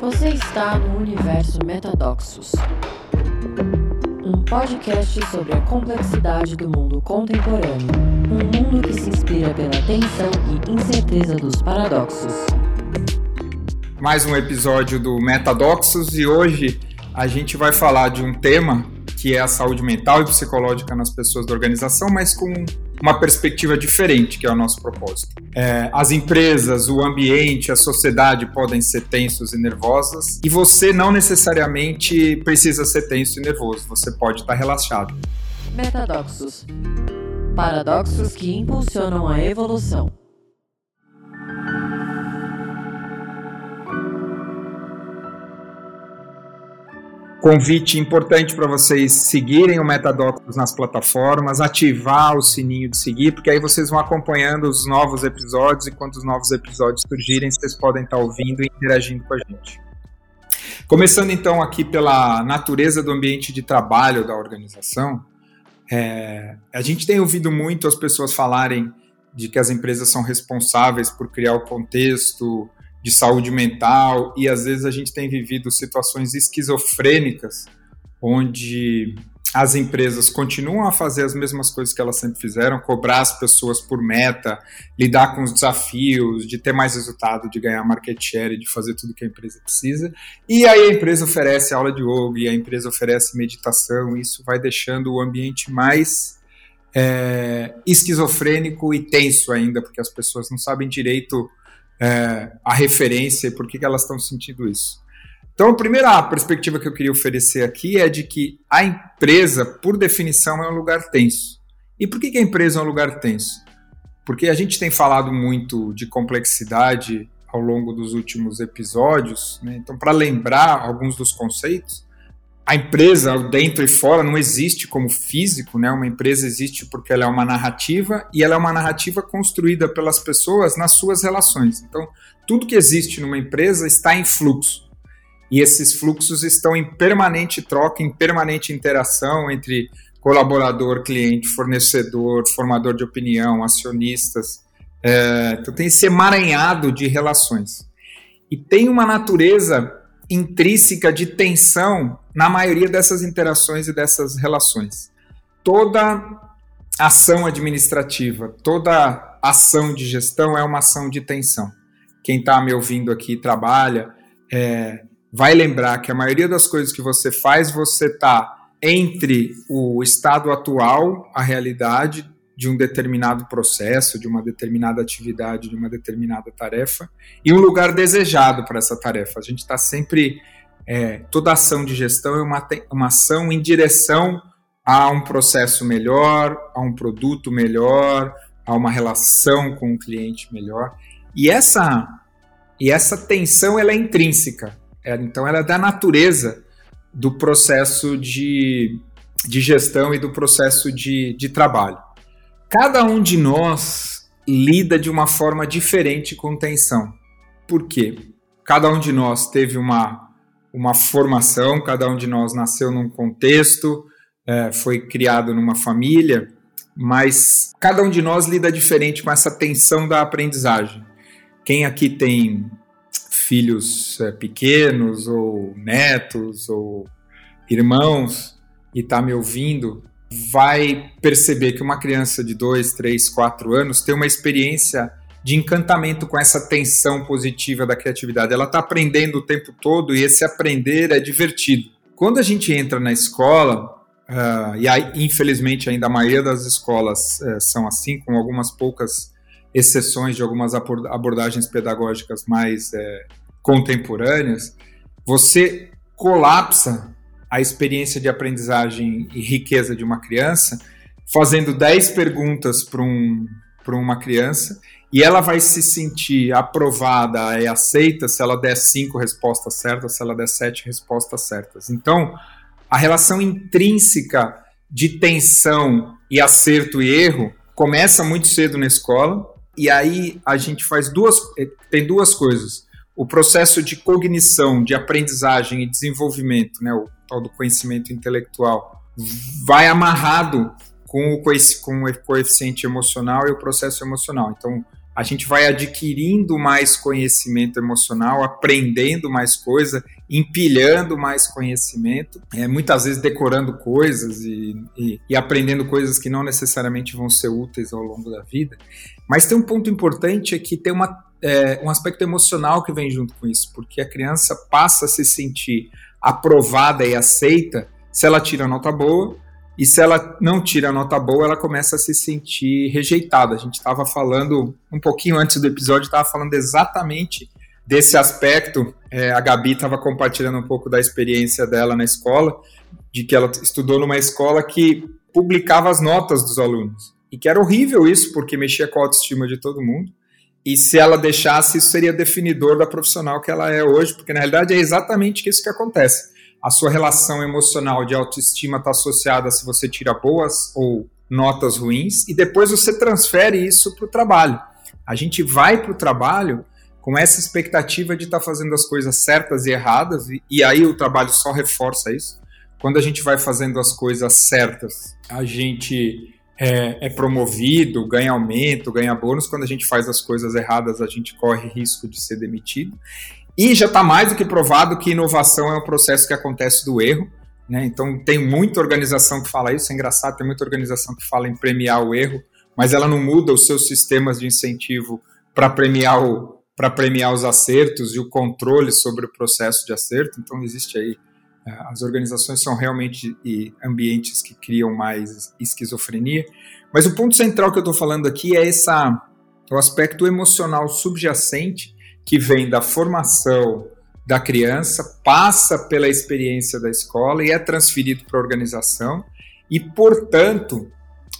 Você está no universo Metadoxos. Um podcast sobre a complexidade do mundo contemporâneo. Um mundo que se inspira pela tensão e incerteza dos paradoxos. Mais um episódio do Metadoxos e hoje a gente vai falar de um tema que é a saúde mental e psicológica nas pessoas da organização, mas com uma perspectiva diferente, que é o nosso propósito. É, as empresas, o ambiente, a sociedade podem ser tensos e nervosas, e você não necessariamente precisa ser tenso e nervoso, você pode estar relaxado. Metadoxos paradoxos que impulsionam a evolução. Convite importante para vocês seguirem o Metadocs nas plataformas, ativar o sininho de seguir, porque aí vocês vão acompanhando os novos episódios e quando os novos episódios surgirem, vocês podem estar ouvindo e interagindo com a gente. Começando então aqui pela natureza do ambiente de trabalho da organização, é, a gente tem ouvido muito as pessoas falarem de que as empresas são responsáveis por criar o contexto, de saúde mental e às vezes a gente tem vivido situações esquizofrênicas onde as empresas continuam a fazer as mesmas coisas que elas sempre fizeram, cobrar as pessoas por meta, lidar com os desafios, de ter mais resultado, de ganhar market share, de fazer tudo que a empresa precisa. E aí a empresa oferece aula de yoga, e a empresa oferece meditação, e isso vai deixando o ambiente mais é, esquizofrênico e tenso ainda, porque as pessoas não sabem direito é, a referência e por que, que elas estão sentindo isso. Então, a primeira perspectiva que eu queria oferecer aqui é de que a empresa, por definição, é um lugar tenso. E por que, que a empresa é um lugar tenso? Porque a gente tem falado muito de complexidade ao longo dos últimos episódios, né? então, para lembrar alguns dos conceitos, a empresa, dentro e fora, não existe como físico, né? Uma empresa existe porque ela é uma narrativa e ela é uma narrativa construída pelas pessoas nas suas relações. Então, tudo que existe numa empresa está em fluxo. E esses fluxos estão em permanente troca, em permanente interação entre colaborador, cliente, fornecedor, formador de opinião, acionistas. É, então, tem esse emaranhado de relações. E tem uma natureza intrínseca de tensão na maioria dessas interações e dessas relações. Toda ação administrativa, toda ação de gestão é uma ação de tensão. Quem está me ouvindo aqui trabalha, é, vai lembrar que a maioria das coisas que você faz, você está entre o estado atual, a realidade, de um determinado processo, de uma determinada atividade, de uma determinada tarefa, e um lugar desejado para essa tarefa. A gente está sempre. É, toda ação de gestão é uma, uma ação em direção a um processo melhor, a um produto melhor, a uma relação com o cliente melhor. E essa, e essa tensão ela é intrínseca. É, então, ela é da natureza do processo de, de gestão e do processo de, de trabalho. Cada um de nós lida de uma forma diferente com tensão. Por quê? Cada um de nós teve uma, uma formação, cada um de nós nasceu num contexto, é, foi criado numa família, mas cada um de nós lida diferente com essa tensão da aprendizagem. Quem aqui tem filhos é, pequenos, ou netos, ou irmãos, e está me ouvindo, vai perceber que uma criança de 2, 3, 4 anos tem uma experiência de encantamento com essa tensão positiva da criatividade. Ela está aprendendo o tempo todo e esse aprender é divertido. Quando a gente entra na escola, uh, e aí, infelizmente ainda a maioria das escolas uh, são assim, com algumas poucas exceções de algumas abordagens pedagógicas mais uh, contemporâneas, você colapsa a experiência de aprendizagem e riqueza de uma criança, fazendo 10 perguntas para um, uma criança e ela vai se sentir aprovada e aceita se ela der cinco respostas certas, se ela der sete respostas certas. Então, a relação intrínseca de tensão e acerto e erro começa muito cedo na escola e aí a gente faz duas tem duas coisas o processo de cognição, de aprendizagem e desenvolvimento, né, o tal do conhecimento intelectual, vai amarrado com o, com o coeficiente emocional e o processo emocional. Então, a gente vai adquirindo mais conhecimento emocional, aprendendo mais coisa, empilhando mais conhecimento, é, muitas vezes decorando coisas e, e, e, aprendendo coisas que não necessariamente vão ser úteis ao longo da vida. Mas tem um ponto importante é que tem uma, é, um aspecto emocional que vem junto com isso, porque a criança passa a se sentir aprovada e aceita se ela tira nota boa e se ela não tira nota boa, ela começa a se sentir rejeitada. A gente estava falando um pouquinho antes do episódio, estava falando exatamente desse aspecto. É, a Gabi estava compartilhando um pouco da experiência dela na escola, de que ela estudou numa escola que publicava as notas dos alunos. E que era horrível isso, porque mexia com a autoestima de todo mundo. E se ela deixasse, isso seria definidor da profissional que ela é hoje, porque na realidade é exatamente isso que acontece a sua relação emocional de autoestima está associada se você tira boas ou notas ruins, e depois você transfere isso para o trabalho. A gente vai para o trabalho com essa expectativa de estar tá fazendo as coisas certas e erradas, e, e aí o trabalho só reforça isso. Quando a gente vai fazendo as coisas certas, a gente é, é, promovido, ganha aumento, ganha bônus. Quando a gente faz as coisas erradas, a gente corre risco de ser demitido. E já está mais do que provado que inovação é um processo que acontece do erro. Né? Então, tem muita organização que fala isso, é engraçado, tem muita organização que fala em premiar o erro, mas ela não muda os seus sistemas de incentivo para premiar, o, premiar os acertos e o controle sobre o processo de acerto. Então, existe aí. É, as organizações são realmente ambientes que criam mais esquizofrenia. Mas o ponto central que eu estou falando aqui é essa, o aspecto emocional subjacente que vem da formação da criança, passa pela experiência da escola e é transferido para a organização, e, portanto,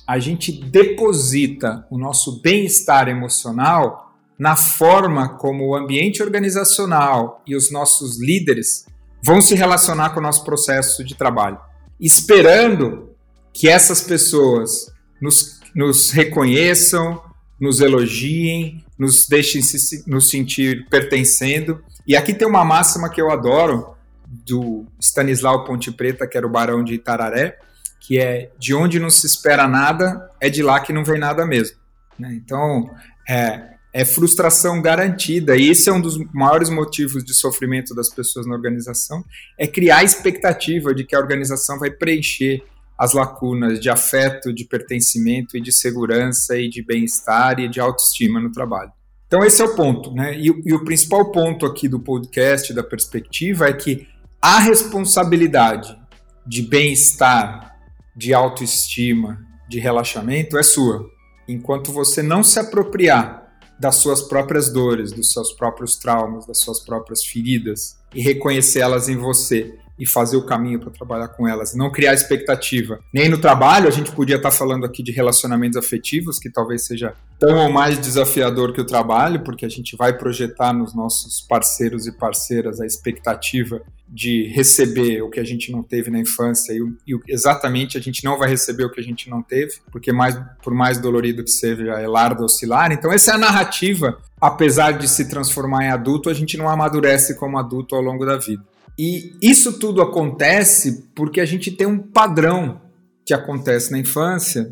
a gente deposita o nosso bem-estar emocional na forma como o ambiente organizacional e os nossos líderes vão se relacionar com o nosso processo de trabalho, esperando que essas pessoas nos, nos reconheçam, nos elogiem, nos deixem se, nos sentir pertencendo. E aqui tem uma máxima que eu adoro, do Stanislau Ponte Preta, que era o barão de Itararé, que é de onde não se espera nada, é de lá que não vem nada mesmo. Né? Então, é, é frustração garantida, e esse é um dos maiores motivos de sofrimento das pessoas na organização, é criar a expectativa de que a organização vai preencher as lacunas de afeto, de pertencimento e de segurança e de bem-estar e de autoestima no trabalho. Então esse é o ponto, né? E, e, o principal ponto aqui do podcast, da perspectiva, é que a responsabilidade de bem-estar, de autoestima, de relaxamento é sua. Enquanto você não se apropriar das suas próprias dores, dos seus próprios traumas, das suas próprias feridas e reconhecê-las em você e fazer o caminho para trabalhar com elas, não criar expectativa. Nem no trabalho, a gente podia estar tá falando aqui de relacionamentos afetivos, que talvez seja tão ou mais desafiador que o trabalho, porque a gente vai projetar nos nossos parceiros e parceiras a expectativa de receber o que a gente não teve na infância e, e exatamente a gente não vai receber o que a gente não teve, porque mais por mais dolorido que seja, é lardo oscilar. Então essa é a narrativa. Apesar de se transformar em adulto, a gente não amadurece como adulto ao longo da vida. E isso tudo acontece porque a gente tem um padrão que acontece na infância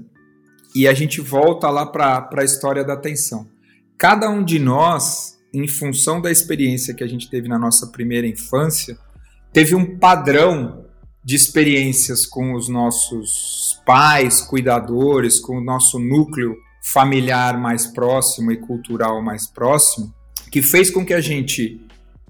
e a gente volta lá para a história da atenção. Cada um de nós, em função da experiência que a gente teve na nossa primeira infância, teve um padrão de experiências com os nossos pais, cuidadores, com o nosso núcleo familiar mais próximo e cultural mais próximo, que fez com que a gente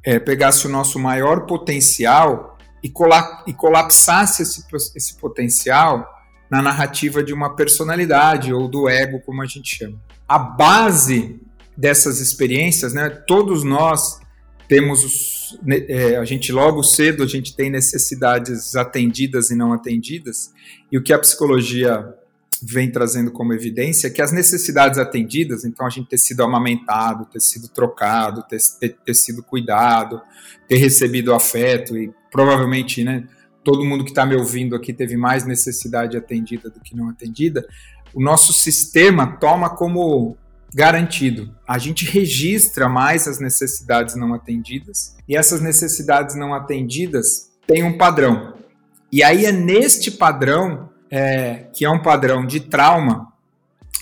é, pegasse o nosso maior potencial e, cola e colapsasse esse, esse potencial na narrativa de uma personalidade ou do ego, como a gente chama. A base dessas experiências, né, todos nós temos os, é, a gente logo cedo a gente tem necessidades atendidas e não atendidas e o que a psicologia vem trazendo como evidência que as necessidades atendidas, então a gente ter sido amamentado, ter sido trocado, ter, ter, ter sido cuidado, ter recebido afeto e provavelmente, né, todo mundo que está me ouvindo aqui teve mais necessidade atendida do que não atendida, o nosso sistema toma como garantido. A gente registra mais as necessidades não atendidas e essas necessidades não atendidas têm um padrão. E aí é neste padrão é, que é um padrão de trauma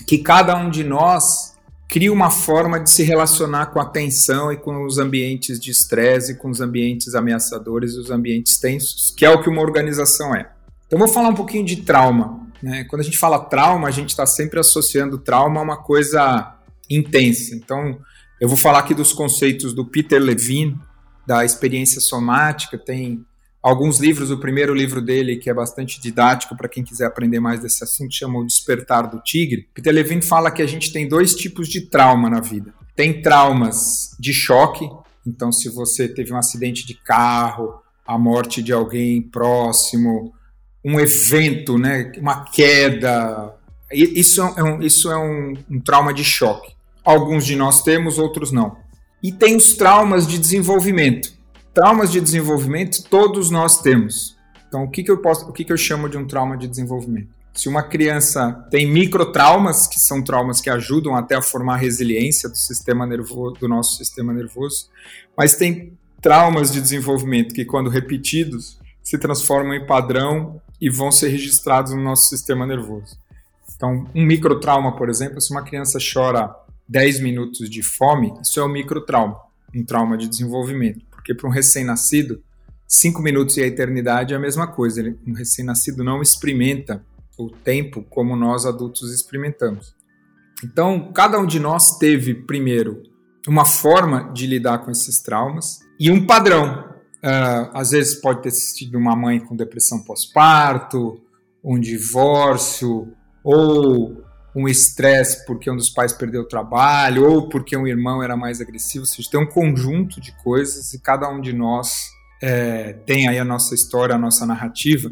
que cada um de nós cria uma forma de se relacionar com a tensão e com os ambientes de estresse, com os ambientes ameaçadores e os ambientes tensos, que é o que uma organização é. Então, vou falar um pouquinho de trauma. Né? Quando a gente fala trauma, a gente está sempre associando trauma a uma coisa intensa. Então, eu vou falar aqui dos conceitos do Peter Levine, da experiência somática, tem alguns livros, o primeiro livro dele, que é bastante didático para quem quiser aprender mais desse assunto, chama O Despertar do Tigre. Peter Levine fala que a gente tem dois tipos de trauma na vida. Tem traumas de choque, então se você teve um acidente de carro, a morte de alguém próximo, um evento, né, uma queda, isso é um, isso é um, um trauma de choque. Alguns de nós temos, outros não. E tem os traumas de desenvolvimento. Traumas de desenvolvimento todos nós temos. Então, o que, que eu posso, o que, que eu chamo de um trauma de desenvolvimento? Se uma criança tem microtraumas, que são traumas que ajudam até a formar resiliência do sistema nervoso, do nosso sistema nervoso, mas tem traumas de desenvolvimento que, quando repetidos, se transformam em padrão e vão ser registrados no nosso sistema nervoso. Então, um microtrauma, por exemplo, se uma criança chora 10 minutos de fome, isso é um microtrauma, um trauma de desenvolvimento. Porque para um recém-nascido, 5 minutos e a eternidade é a mesma coisa. Um recém-nascido não experimenta o tempo como nós adultos experimentamos. Então, cada um de nós teve, primeiro, uma forma de lidar com esses traumas e um padrão. Uh, às vezes pode ter sido uma mãe com depressão pós-parto, um divórcio, ou um estresse porque um dos pais perdeu o trabalho ou porque um irmão era mais agressivo. Ou seja, tem um conjunto de coisas e cada um de nós é, tem aí a nossa história, a nossa narrativa.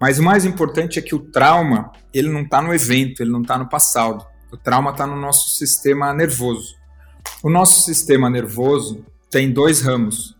Mas o mais importante é que o trauma ele não está no evento, ele não está no passado. O trauma está no nosso sistema nervoso. O nosso sistema nervoso tem dois ramos: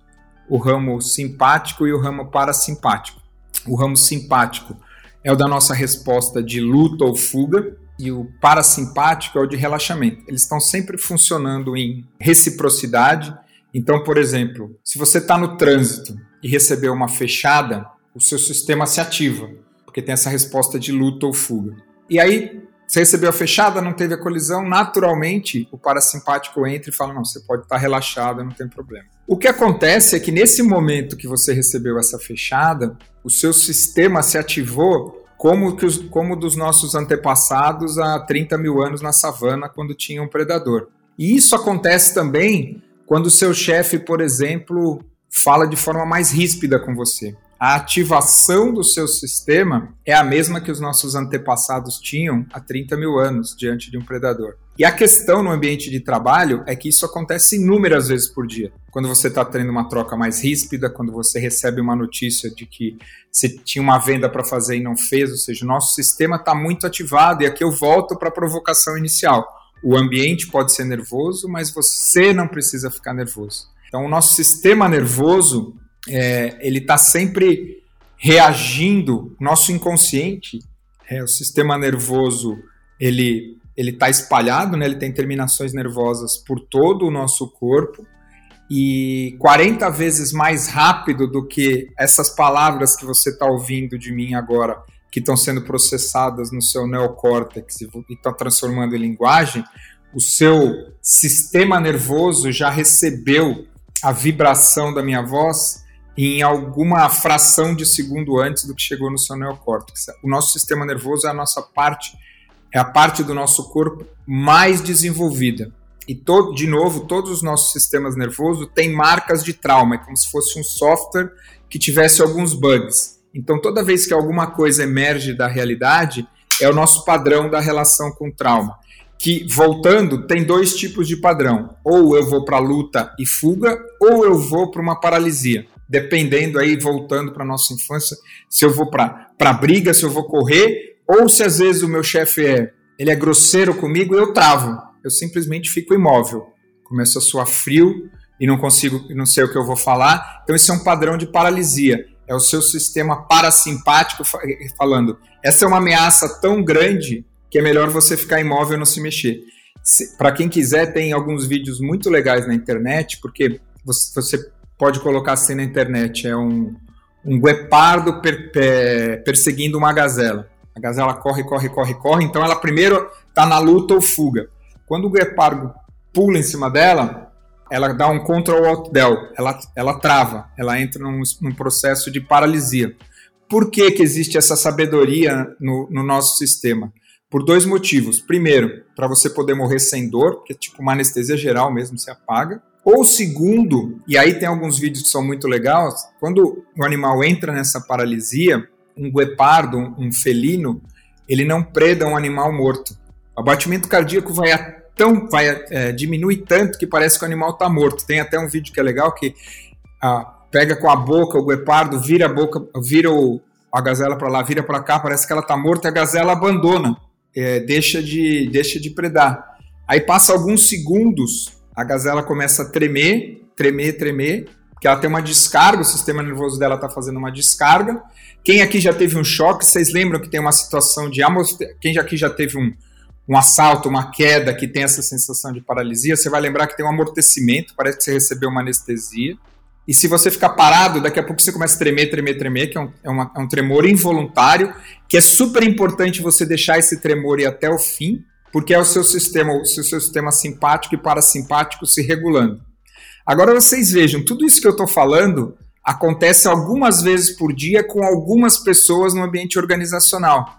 o ramo simpático e o ramo parasimpático. O ramo simpático é o da nossa resposta de luta ou fuga, e o parasimpático é o de relaxamento. Eles estão sempre funcionando em reciprocidade. Então, por exemplo, se você está no trânsito e recebeu uma fechada, o seu sistema se ativa, porque tem essa resposta de luta ou fuga. E aí, você recebeu a fechada, não teve a colisão, naturalmente o parasimpático entra e fala: não, você pode estar tá relaxado, não tem problema. O que acontece é que nesse momento que você recebeu essa fechada, o seu sistema se ativou como, que os, como dos nossos antepassados há 30 mil anos na savana, quando tinha um predador. E isso acontece também quando o seu chefe, por exemplo, fala de forma mais ríspida com você a ativação do seu sistema é a mesma que os nossos antepassados tinham há 30 mil anos diante de um predador. E a questão no ambiente de trabalho é que isso acontece inúmeras vezes por dia. Quando você está tendo uma troca mais ríspida, quando você recebe uma notícia de que você tinha uma venda para fazer e não fez, ou seja, o nosso sistema está muito ativado. E aqui eu volto para a provocação inicial. O ambiente pode ser nervoso, mas você não precisa ficar nervoso. Então, o nosso sistema nervoso é, ele está sempre reagindo. Nosso inconsciente, é, o sistema nervoso, ele ele está espalhado, né? Ele tem terminações nervosas por todo o nosso corpo e 40 vezes mais rápido do que essas palavras que você está ouvindo de mim agora, que estão sendo processadas no seu neocórtex e estão transformando em linguagem, o seu sistema nervoso já recebeu a vibração da minha voz em alguma fração de segundo antes do que chegou no seu neocórtex. O nosso sistema nervoso é a nossa parte, é a parte do nosso corpo mais desenvolvida. E, todo, de novo, todos os nossos sistemas nervosos têm marcas de trauma, é como se fosse um software que tivesse alguns bugs. Então, toda vez que alguma coisa emerge da realidade, é o nosso padrão da relação com o trauma. Que, voltando, tem dois tipos de padrão. Ou eu vou para luta e fuga, ou eu vou para uma paralisia dependendo aí, voltando para nossa infância, se eu vou para briga, se eu vou correr, ou se às vezes o meu chefe é, ele é grosseiro comigo, eu travo. Eu simplesmente fico imóvel. Começo a suar frio e não consigo, não sei o que eu vou falar. Então isso é um padrão de paralisia. É o seu sistema parasimpático falando, essa é uma ameaça tão grande que é melhor você ficar imóvel e não se mexer. Para quem quiser, tem alguns vídeos muito legais na internet, porque você pode colocar assim na internet, é um, um guepardo per, per, perseguindo uma gazela. A gazela corre, corre, corre, corre, então ela primeiro está na luta ou fuga. Quando o guepardo pula em cima dela, ela dá um control alt del, ela, ela trava, ela entra num, num processo de paralisia. Por que, que existe essa sabedoria no, no nosso sistema? Por dois motivos. Primeiro, para você poder morrer sem dor, porque é tipo uma anestesia geral mesmo, se apaga. Ou segundo, e aí tem alguns vídeos que são muito legais, quando o animal entra nessa paralisia, um guepardo, um, felino, ele não preda um animal morto. O batimento cardíaco vai tão vai é, diminui tanto que parece que o animal está morto. Tem até um vídeo que é legal que ah, pega com a boca o guepardo, vira a boca, vira o, a gazela para lá, vira para cá, parece que ela está morta, a gazela abandona, é, deixa de deixa de predar. Aí passa alguns segundos, a gazela começa a tremer, tremer, tremer, porque ela tem uma descarga, o sistema nervoso dela está fazendo uma descarga. Quem aqui já teve um choque, vocês lembram que tem uma situação de quem aqui já teve um, um assalto, uma queda que tem essa sensação de paralisia, você vai lembrar que tem um amortecimento, parece que você recebeu uma anestesia. E se você ficar parado, daqui a pouco você começa a tremer, tremer, tremer, que é um, é, uma, é um tremor involuntário, que é super importante você deixar esse tremor ir até o fim, porque é o seu sistema, o seu, seu sistema simpático e parasimpático se regulando. Agora vocês vejam, tudo isso que eu estou falando acontece algumas vezes por dia com algumas pessoas no ambiente organizacional.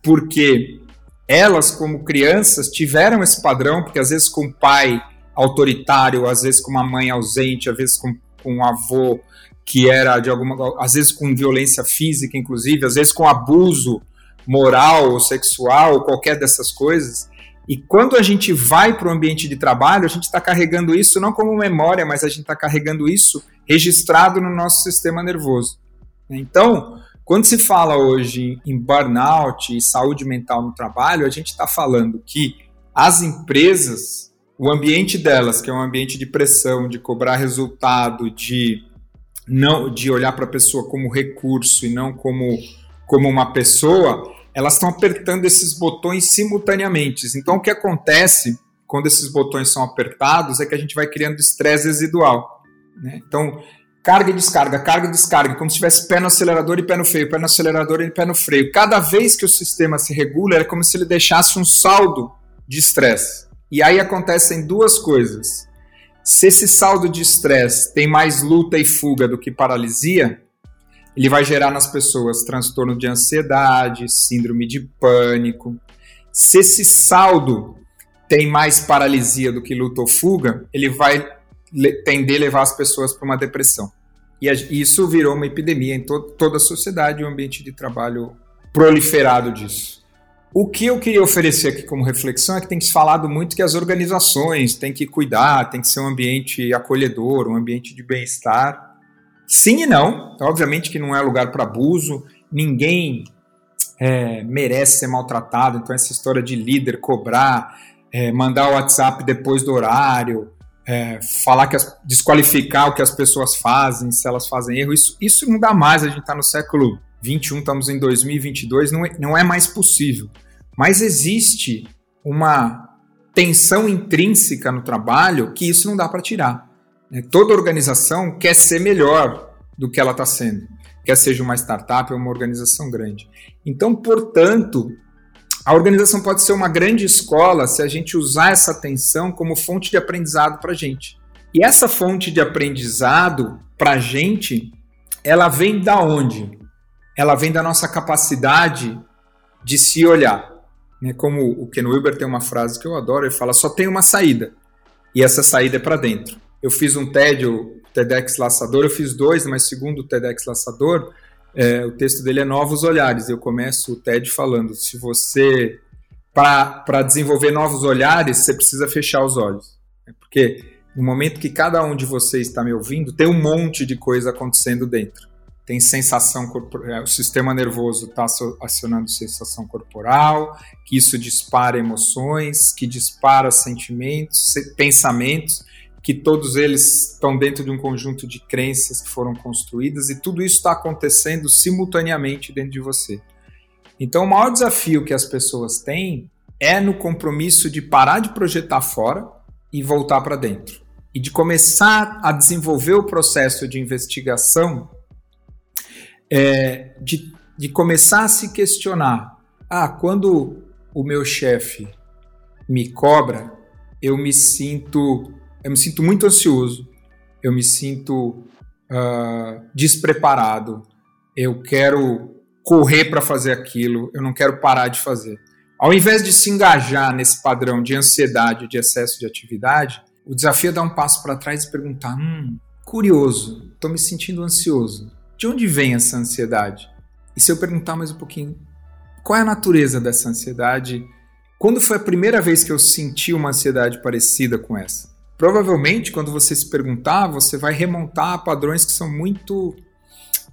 Porque elas, como crianças, tiveram esse padrão, porque às vezes com um pai autoritário, às vezes com uma mãe ausente, às vezes com, com um avô que era de alguma. às vezes com violência física, inclusive, às vezes com abuso moral ou sexual, ou qualquer dessas coisas. E quando a gente vai para o ambiente de trabalho, a gente está carregando isso não como memória, mas a gente está carregando isso registrado no nosso sistema nervoso. Então, quando se fala hoje em burnout e saúde mental no trabalho, a gente está falando que as empresas, o ambiente delas, que é um ambiente de pressão, de cobrar resultado, de não de olhar para a pessoa como recurso e não como, como uma pessoa, elas estão apertando esses botões simultaneamente. Então, o que acontece quando esses botões são apertados é que a gente vai criando estresse residual. Né? Então, carga e descarga, carga e descarga, como se tivesse pé no acelerador e pé no freio, pé no acelerador e pé no freio. Cada vez que o sistema se regula, é como se ele deixasse um saldo de estresse. E aí acontecem duas coisas. Se esse saldo de estresse tem mais luta e fuga do que paralisia, ele vai gerar nas pessoas transtorno de ansiedade, síndrome de pânico. Se esse saldo tem mais paralisia do que luta ou fuga, ele vai tender a levar as pessoas para uma depressão. E isso virou uma epidemia em to toda a sociedade, um ambiente de trabalho proliferado disso. O que eu queria oferecer aqui como reflexão é que tem se falado muito que as organizações têm que cuidar, tem que ser um ambiente acolhedor, um ambiente de bem-estar. Sim e não. Obviamente que não é lugar para abuso, ninguém é, merece ser maltratado. Então, essa história de líder cobrar, é, mandar o WhatsApp depois do horário, é, falar que as, desqualificar o que as pessoas fazem, se elas fazem erro, isso, isso não dá mais. A gente está no século 21, estamos em 2022, não é, não é mais possível. Mas existe uma tensão intrínseca no trabalho que isso não dá para tirar. Né? Toda organização quer ser melhor do que ela está sendo, quer seja uma startup ou uma organização grande. Então, portanto, a organização pode ser uma grande escola se a gente usar essa atenção como fonte de aprendizado para a gente. E essa fonte de aprendizado para a gente, ela vem da onde? Ela vem da nossa capacidade de se olhar. Né? Como o Ken Wilber tem uma frase que eu adoro, ele fala: só tem uma saída, e essa saída é para dentro eu fiz um TED, o TEDx Laçador, eu fiz dois, mas segundo o TEDx Laçador, é, o texto dele é Novos Olhares. Eu começo o TED falando: se você, para desenvolver novos olhares, você precisa fechar os olhos. Porque no momento que cada um de vocês está me ouvindo, tem um monte de coisa acontecendo dentro. Tem sensação corporal, é, o sistema nervoso está acionando sensação corporal, que isso dispara emoções, que dispara sentimentos, pensamentos que todos eles estão dentro de um conjunto de crenças que foram construídas e tudo isso está acontecendo simultaneamente dentro de você. Então, o maior desafio que as pessoas têm é no compromisso de parar de projetar fora e voltar para dentro. E de começar a desenvolver o processo de investigação, é, de, de começar a se questionar: ah, quando o meu chefe me cobra, eu me sinto, eu me sinto muito ansioso, eu me sinto uh, despreparado, eu quero correr para fazer aquilo, eu não quero parar de fazer. Ao invés de se engajar nesse padrão de ansiedade, de excesso de atividade, o desafio é dar um passo para trás e perguntar: hum, curioso, estou me sentindo ansioso. De onde vem essa ansiedade? E se eu perguntar mais um pouquinho, qual é a natureza dessa ansiedade? Quando foi a primeira vez que eu senti uma ansiedade parecida com essa? Provavelmente, quando você se perguntar, você vai remontar a padrões que são muito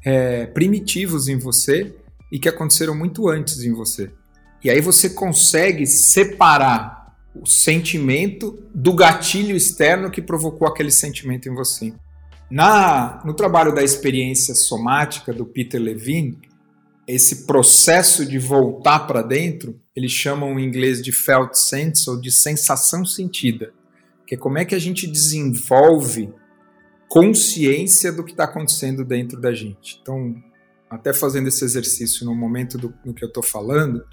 é, primitivos em você e que aconteceram muito antes em você. E aí você consegue separar o sentimento do gatilho externo que provocou aquele sentimento em você. Na, no trabalho da experiência somática do Peter Levine, esse processo de voltar para dentro, eles chamam em inglês de felt sense ou de sensação sentida, que é como é que a gente desenvolve consciência do que está acontecendo dentro da gente. Então, até fazendo esse exercício no momento do, do que eu estou falando,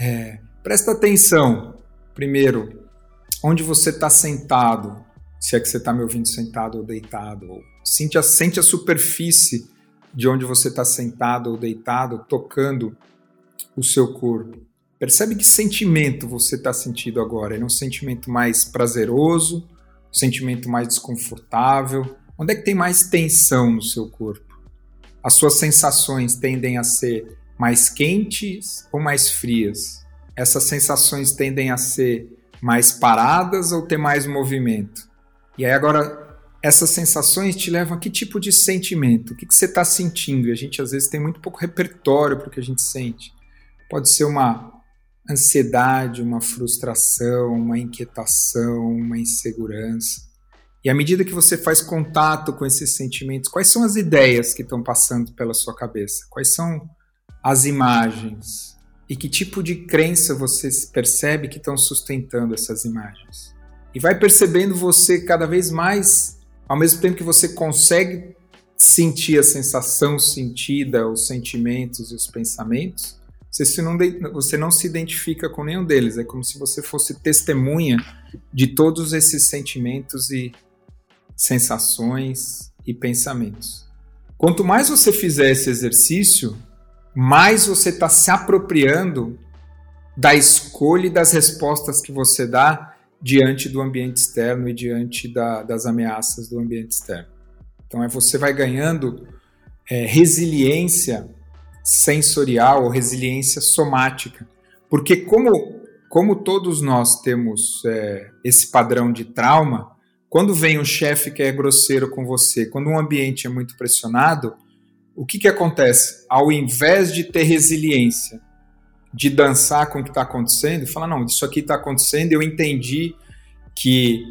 é, presta atenção, primeiro, onde você está sentado, se é que você está me ouvindo sentado ou deitado. Ou sente, a, sente a superfície de onde você está sentado ou deitado, tocando o seu corpo. Percebe que sentimento você está sentindo agora? É um sentimento mais prazeroso, um sentimento mais desconfortável? Onde é que tem mais tensão no seu corpo? As suas sensações tendem a ser mais quentes ou mais frias? Essas sensações tendem a ser mais paradas ou ter mais movimento? E aí agora, essas sensações te levam a que tipo de sentimento? O que, que você está sentindo? E a gente às vezes tem muito pouco repertório para o que a gente sente. Pode ser uma ansiedade, uma frustração, uma inquietação, uma insegurança. E à medida que você faz contato com esses sentimentos, quais são as ideias que estão passando pela sua cabeça? Quais são as imagens e que tipo de crença você percebe que estão sustentando essas imagens. E vai percebendo você cada vez mais, ao mesmo tempo que você consegue sentir a sensação sentida, os sentimentos e os pensamentos, você não, você não se identifica com nenhum deles. É como se você fosse testemunha de todos esses sentimentos e sensações e pensamentos. Quanto mais você fizer esse exercício, mais você está se apropriando da escolha e das respostas que você dá diante do ambiente externo e diante da, das ameaças do ambiente externo. Então, é você vai ganhando é, resiliência sensorial ou resiliência somática. Porque, como, como todos nós temos é, esse padrão de trauma, quando vem um chefe que é grosseiro com você, quando um ambiente é muito pressionado, o que, que acontece? Ao invés de ter resiliência, de dançar com o que está acontecendo, falar, não, isso aqui está acontecendo, eu entendi que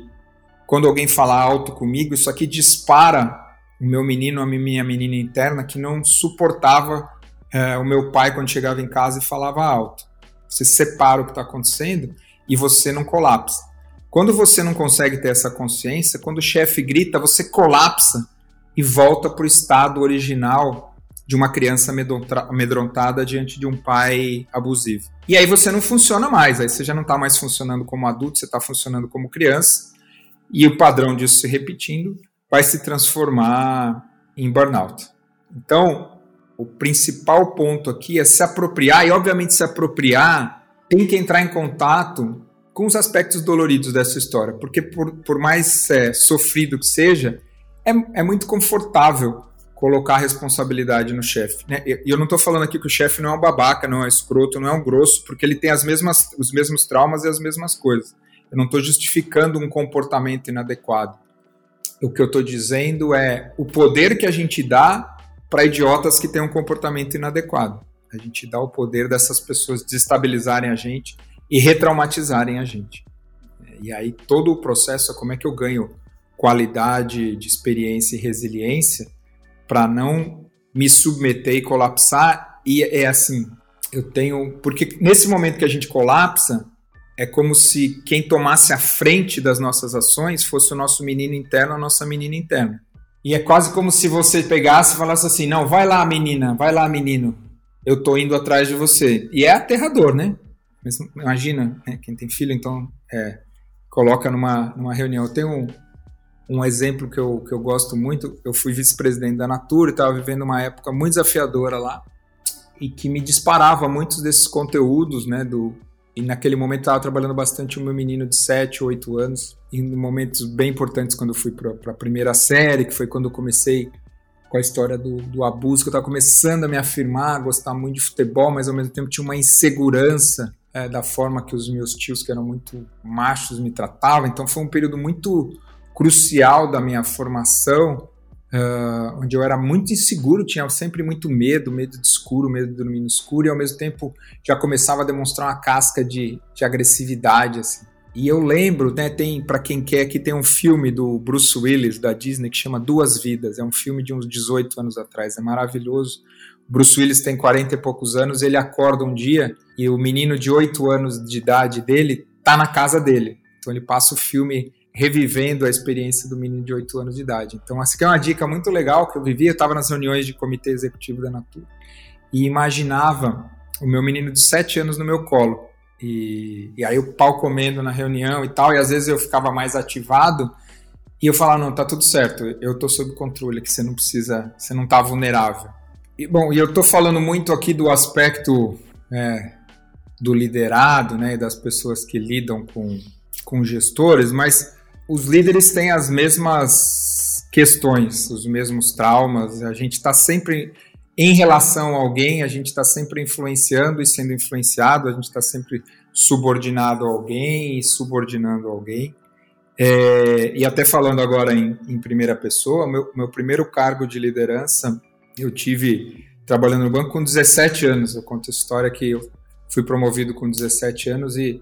quando alguém fala alto comigo, isso aqui dispara o meu menino, a minha menina interna, que não suportava é, o meu pai quando chegava em casa e falava alto. Você separa o que está acontecendo e você não colapsa. Quando você não consegue ter essa consciência, quando o chefe grita, você colapsa e volta para o estado original de uma criança amedrontada diante de um pai abusivo. E aí você não funciona mais, aí você já não está mais funcionando como adulto, você está funcionando como criança, e o padrão disso se repetindo vai se transformar em burnout. Então, o principal ponto aqui é se apropriar, e obviamente se apropriar tem que entrar em contato com os aspectos doloridos dessa história, porque por, por mais é, sofrido que seja, é, é muito confortável colocar a responsabilidade no chefe. Né? E eu não estou falando aqui que o chefe não é um babaca, não é escroto, não é um grosso, porque ele tem as mesmas, os mesmos traumas e as mesmas coisas. Eu não estou justificando um comportamento inadequado. O que eu estou dizendo é o poder que a gente dá para idiotas que têm um comportamento inadequado. A gente dá o poder dessas pessoas desestabilizarem a gente e retraumatizarem a gente. E aí todo o processo é como é que eu ganho qualidade de experiência e resiliência para não me submeter e colapsar. E é assim, eu tenho. Porque nesse momento que a gente colapsa, é como se quem tomasse a frente das nossas ações fosse o nosso menino interno, a nossa menina interna. E é quase como se você pegasse e falasse assim: não, vai lá, menina, vai lá, menino, eu tô indo atrás de você. E é aterrador, né? Imagina, né? quem tem filho, então é coloca numa, numa reunião. Eu tenho um, um exemplo que eu, que eu gosto muito. Eu fui vice-presidente da Natura e estava vivendo uma época muito desafiadora lá e que me disparava muitos desses conteúdos, né, do, e naquele momento estava trabalhando bastante o meu menino de 7, 8 anos, em momentos bem importantes quando eu fui para a primeira série, que foi quando eu comecei com a história do, do abuso, que eu estava começando a me afirmar, a gostar muito de futebol, mas ao mesmo tempo tinha uma insegurança é, da forma que os meus tios, que eram muito machos, me tratavam. Então foi um período muito crucial da minha formação, uh, onde eu era muito inseguro, tinha sempre muito medo, medo de escuro, medo de dormir no escuro, e ao mesmo tempo já começava a demonstrar uma casca de, de agressividade, assim. E eu lembro, né, tem para quem quer que tem um filme do Bruce Willis da Disney que chama Duas Vidas. É um filme de uns 18 anos atrás, é maravilhoso. Bruce Willis tem 40 e poucos anos, ele acorda um dia e o menino de 8 anos de idade dele tá na casa dele. Então ele passa o filme revivendo a experiência do menino de 8 anos de idade. Então essa aqui é uma dica muito legal que eu vivi, eu estava nas reuniões de comitê executivo da Natura e imaginava o meu menino de 7 anos no meu colo e, e aí o pau comendo na reunião e tal, e às vezes eu ficava mais ativado e eu falava, não, tá tudo certo, eu tô sob controle, que você não precisa, você não tá vulnerável. E, bom, e eu tô falando muito aqui do aspecto é, do liderado, né, das pessoas que lidam com, com gestores, mas os líderes têm as mesmas questões, os mesmos traumas, a gente está sempre em relação a alguém, a gente está sempre influenciando e sendo influenciado, a gente está sempre subordinado a alguém e subordinando alguém. É, e até falando agora em, em primeira pessoa, meu, meu primeiro cargo de liderança eu tive trabalhando no banco com 17 anos. Eu conto a história que eu fui promovido com 17 anos e,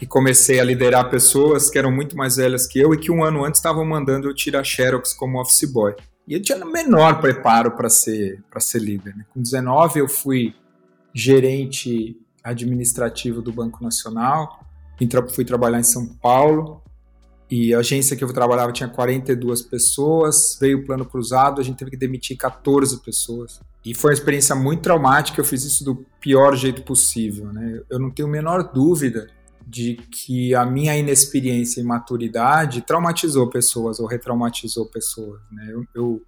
e comecei a liderar pessoas que eram muito mais velhas que eu e que um ano antes estavam mandando eu tirar Xerox como office boy. E eu tinha o menor preparo para ser, ser líder. Né? Com 19 eu fui gerente administrativo do Banco Nacional, fui trabalhar em São Paulo, e a agência que eu trabalhava tinha 42 pessoas, veio o plano cruzado, a gente teve que demitir 14 pessoas. E foi uma experiência muito traumática, eu fiz isso do pior jeito possível. Né? Eu não tenho a menor dúvida de que a minha inexperiência e maturidade traumatizou pessoas ou retraumatizou pessoas. Né? Eu, eu,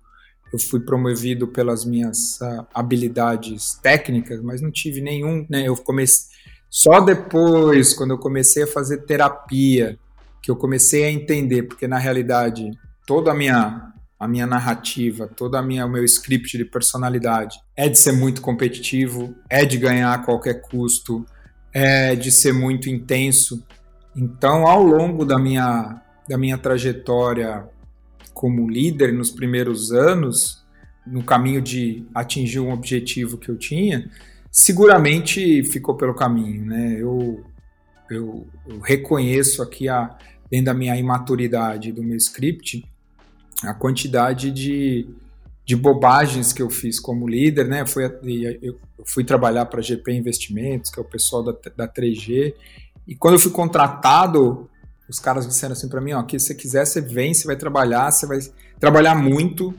eu, fui promovido pelas minhas uh, habilidades técnicas, mas não tive nenhum. Né? Eu comecei só depois, quando eu comecei a fazer terapia, que eu comecei a entender, porque na realidade toda a minha a minha narrativa, toda a minha o meu script de personalidade é de ser muito competitivo, é de ganhar a qualquer custo é, de ser muito intenso. Então, ao longo da minha, da minha trajetória como líder nos primeiros anos, no caminho de atingir um objetivo que eu tinha, seguramente ficou pelo caminho, né? Eu, eu, eu reconheço aqui, a, dentro da minha imaturidade do meu script, a quantidade de, de bobagens que eu fiz como líder, né? Eu fui trabalhar para a GP Investimentos, que é o pessoal da, da 3G, e quando eu fui contratado, os caras disseram assim para mim, ó, que se você quiser, você vem, você vai trabalhar, você vai trabalhar muito,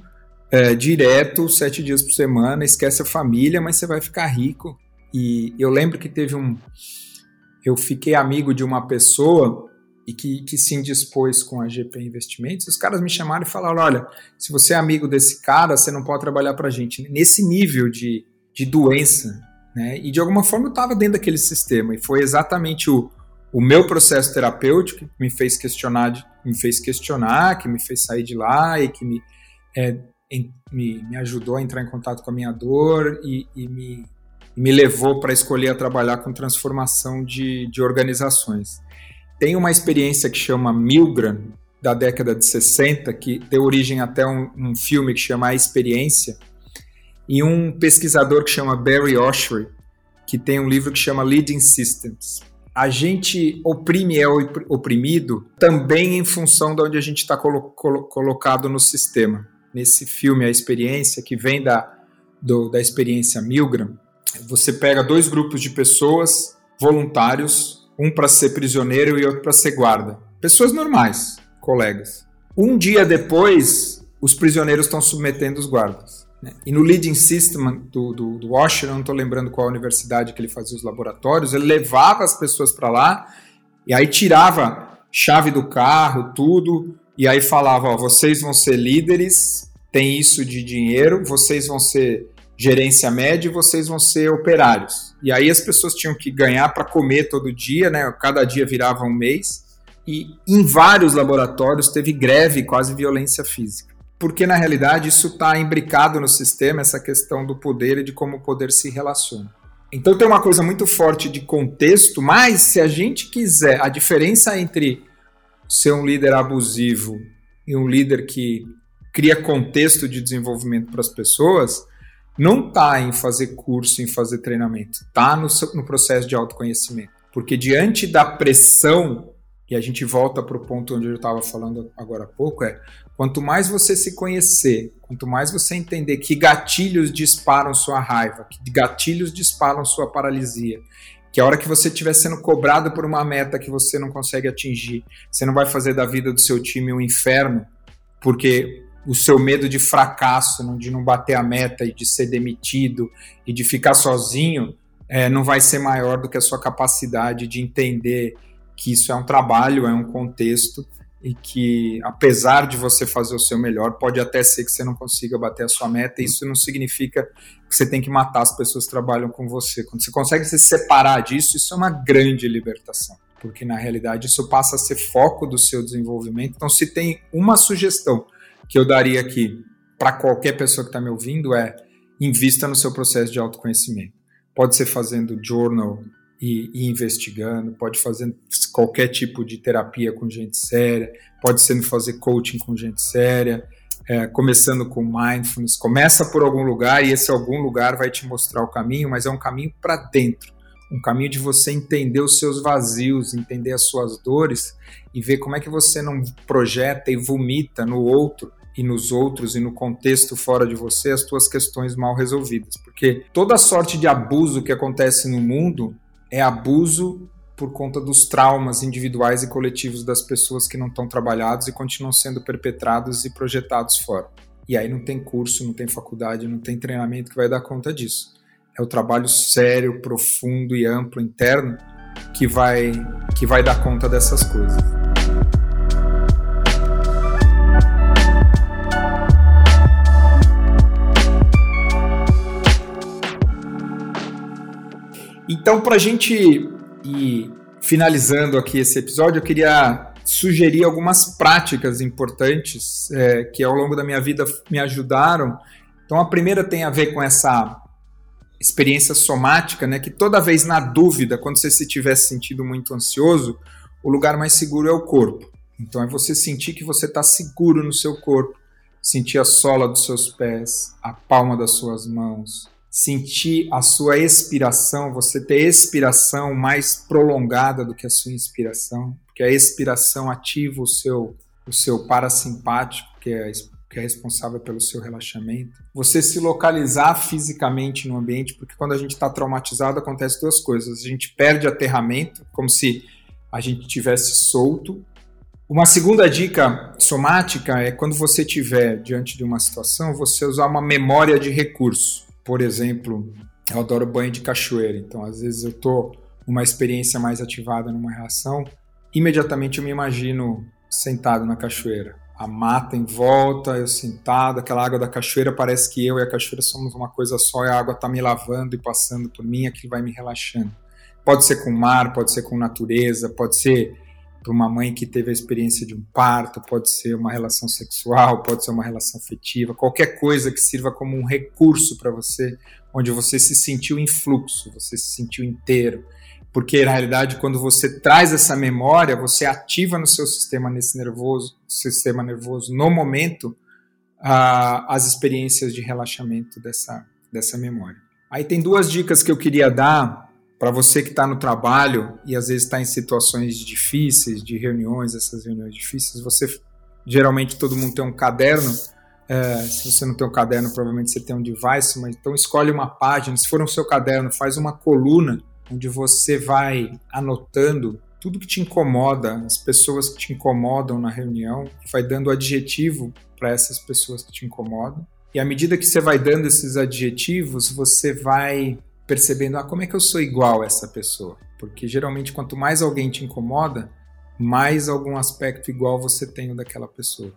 é, direto, sete dias por semana, esquece a família, mas você vai ficar rico. E eu lembro que teve um... Eu fiquei amigo de uma pessoa e que, que se indispôs com a GP Investimentos, os caras me chamaram e falaram: olha, se você é amigo desse cara, você não pode trabalhar para a gente. Nesse nível de, de doença, né? E de alguma forma eu estava dentro daquele sistema, e foi exatamente o, o meu processo terapêutico que me fez questionar, me fez questionar, que me fez sair de lá e que me, é, me, me, ajudou a entrar em contato com a minha dor e, e me, me levou para escolher a trabalhar com transformação de, de organizações. Tem uma experiência que chama Milgram, da década de 60, que deu origem até um, um filme que chama A Experiência, e um pesquisador que chama Barry Oshry, que tem um livro que chama Leading Systems. A gente oprime é oprimido também em função de onde a gente está colo colo colocado no sistema. Nesse filme, A Experiência, que vem da, do, da experiência Milgram, você pega dois grupos de pessoas voluntários um para ser prisioneiro e outro para ser guarda. Pessoas normais, colegas. Um dia depois, os prisioneiros estão submetendo os guardas. Né? E no Leading System do, do, do Washer, não estou lembrando qual universidade que ele fazia os laboratórios, ele levava as pessoas para lá e aí tirava chave do carro, tudo, e aí falava, ó, vocês vão ser líderes, tem isso de dinheiro, vocês vão ser gerência média e vocês vão ser operários. E aí as pessoas tinham que ganhar para comer todo dia, né? Cada dia virava um mês. E em vários laboratórios teve greve, quase violência física. Porque na realidade isso está imbricado no sistema, essa questão do poder e de como o poder se relaciona. Então tem uma coisa muito forte de contexto, mas se a gente quiser, a diferença entre ser um líder abusivo e um líder que cria contexto de desenvolvimento para as pessoas, não está em fazer curso, em fazer treinamento, está no, no processo de autoconhecimento. Porque diante da pressão, e a gente volta para o ponto onde eu estava falando agora há pouco, é quanto mais você se conhecer, quanto mais você entender que gatilhos disparam sua raiva, que gatilhos disparam sua paralisia, que a hora que você estiver sendo cobrado por uma meta que você não consegue atingir, você não vai fazer da vida do seu time um inferno, porque o seu medo de fracasso, de não bater a meta e de ser demitido e de ficar sozinho, é, não vai ser maior do que a sua capacidade de entender que isso é um trabalho, é um contexto e que, apesar de você fazer o seu melhor, pode até ser que você não consiga bater a sua meta. E isso não significa que você tem que matar as pessoas que trabalham com você. Quando você consegue se separar disso, isso é uma grande libertação, porque na realidade isso passa a ser foco do seu desenvolvimento. Então, se tem uma sugestão que eu daria aqui para qualquer pessoa que está me ouvindo é invista no seu processo de autoconhecimento. Pode ser fazendo journal e, e, investigando, pode fazer qualquer tipo de terapia com gente séria, pode ser fazer coaching com gente séria, é, começando com mindfulness. Começa por algum lugar e esse algum lugar vai te mostrar o caminho, mas é um caminho para dentro um caminho de você entender os seus vazios, entender as suas dores e ver como é que você não projeta e vomita no outro e nos outros e no contexto fora de você as suas questões mal resolvidas. Porque toda sorte de abuso que acontece no mundo é abuso por conta dos traumas individuais e coletivos das pessoas que não estão trabalhados e continuam sendo perpetrados e projetados fora. E aí não tem curso, não tem faculdade, não tem treinamento que vai dar conta disso. É o trabalho sério, profundo e amplo interno que vai que vai dar conta dessas coisas. Então, para a gente ir finalizando aqui esse episódio, eu queria sugerir algumas práticas importantes é, que ao longo da minha vida me ajudaram. Então, a primeira tem a ver com essa experiência somática, né? Que toda vez na dúvida, quando você se tiver sentido muito ansioso, o lugar mais seguro é o corpo. Então, é você sentir que você está seguro no seu corpo, sentir a sola dos seus pés, a palma das suas mãos, sentir a sua expiração, você ter expiração mais prolongada do que a sua inspiração, porque a expiração ativa o seu, o seu parasimpático, que é, que é responsável pelo seu relaxamento. Você se localizar fisicamente no ambiente, porque quando a gente está traumatizado acontece duas coisas. A gente perde aterramento, como se a gente tivesse solto. Uma segunda dica somática é quando você estiver diante de uma situação, você usar uma memória de recurso por exemplo, eu adoro banho de cachoeira, então às vezes eu tô uma experiência mais ativada numa reação, imediatamente eu me imagino sentado na cachoeira. A mata em volta, eu sentado, aquela água da cachoeira parece que eu e a cachoeira somos uma coisa só e a água está me lavando e passando por mim, aquilo vai me relaxando. Pode ser com o mar, pode ser com natureza, pode ser para uma mãe que teve a experiência de um parto, pode ser uma relação sexual, pode ser uma relação afetiva, qualquer coisa que sirva como um recurso para você, onde você se sentiu em fluxo, você se sentiu inteiro. Porque na realidade, quando você traz essa memória, você ativa no seu sistema nesse nervoso, sistema nervoso no momento uh, as experiências de relaxamento dessa, dessa memória. Aí tem duas dicas que eu queria dar para você que está no trabalho e às vezes está em situações difíceis, de reuniões, essas reuniões difíceis, você geralmente todo mundo tem um caderno. É, se você não tem um caderno, provavelmente você tem um device, mas então escolhe uma página. Se for no seu caderno, faz uma coluna onde você vai anotando tudo que te incomoda, as pessoas que te incomodam na reunião, vai dando adjetivo para essas pessoas que te incomodam. E à medida que você vai dando esses adjetivos, você vai percebendo, ah, como é que eu sou igual a essa pessoa? Porque geralmente quanto mais alguém te incomoda, mais algum aspecto igual você tem daquela pessoa.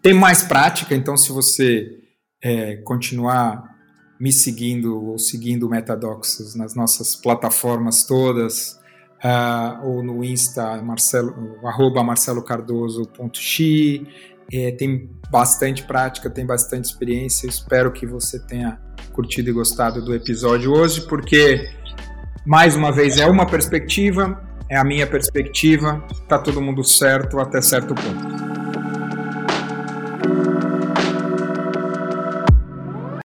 Tem mais prática, então se você é, continuar me seguindo ou seguindo o Metadoxos nas nossas plataformas todas, uh, ou no Insta, marcelo, arroba marcelocardoso.xi, é, tem bastante prática, tem bastante experiência. Espero que você tenha curtido e gostado do episódio hoje, porque, mais uma vez, é uma perspectiva, é a minha perspectiva, tá todo mundo certo até certo ponto.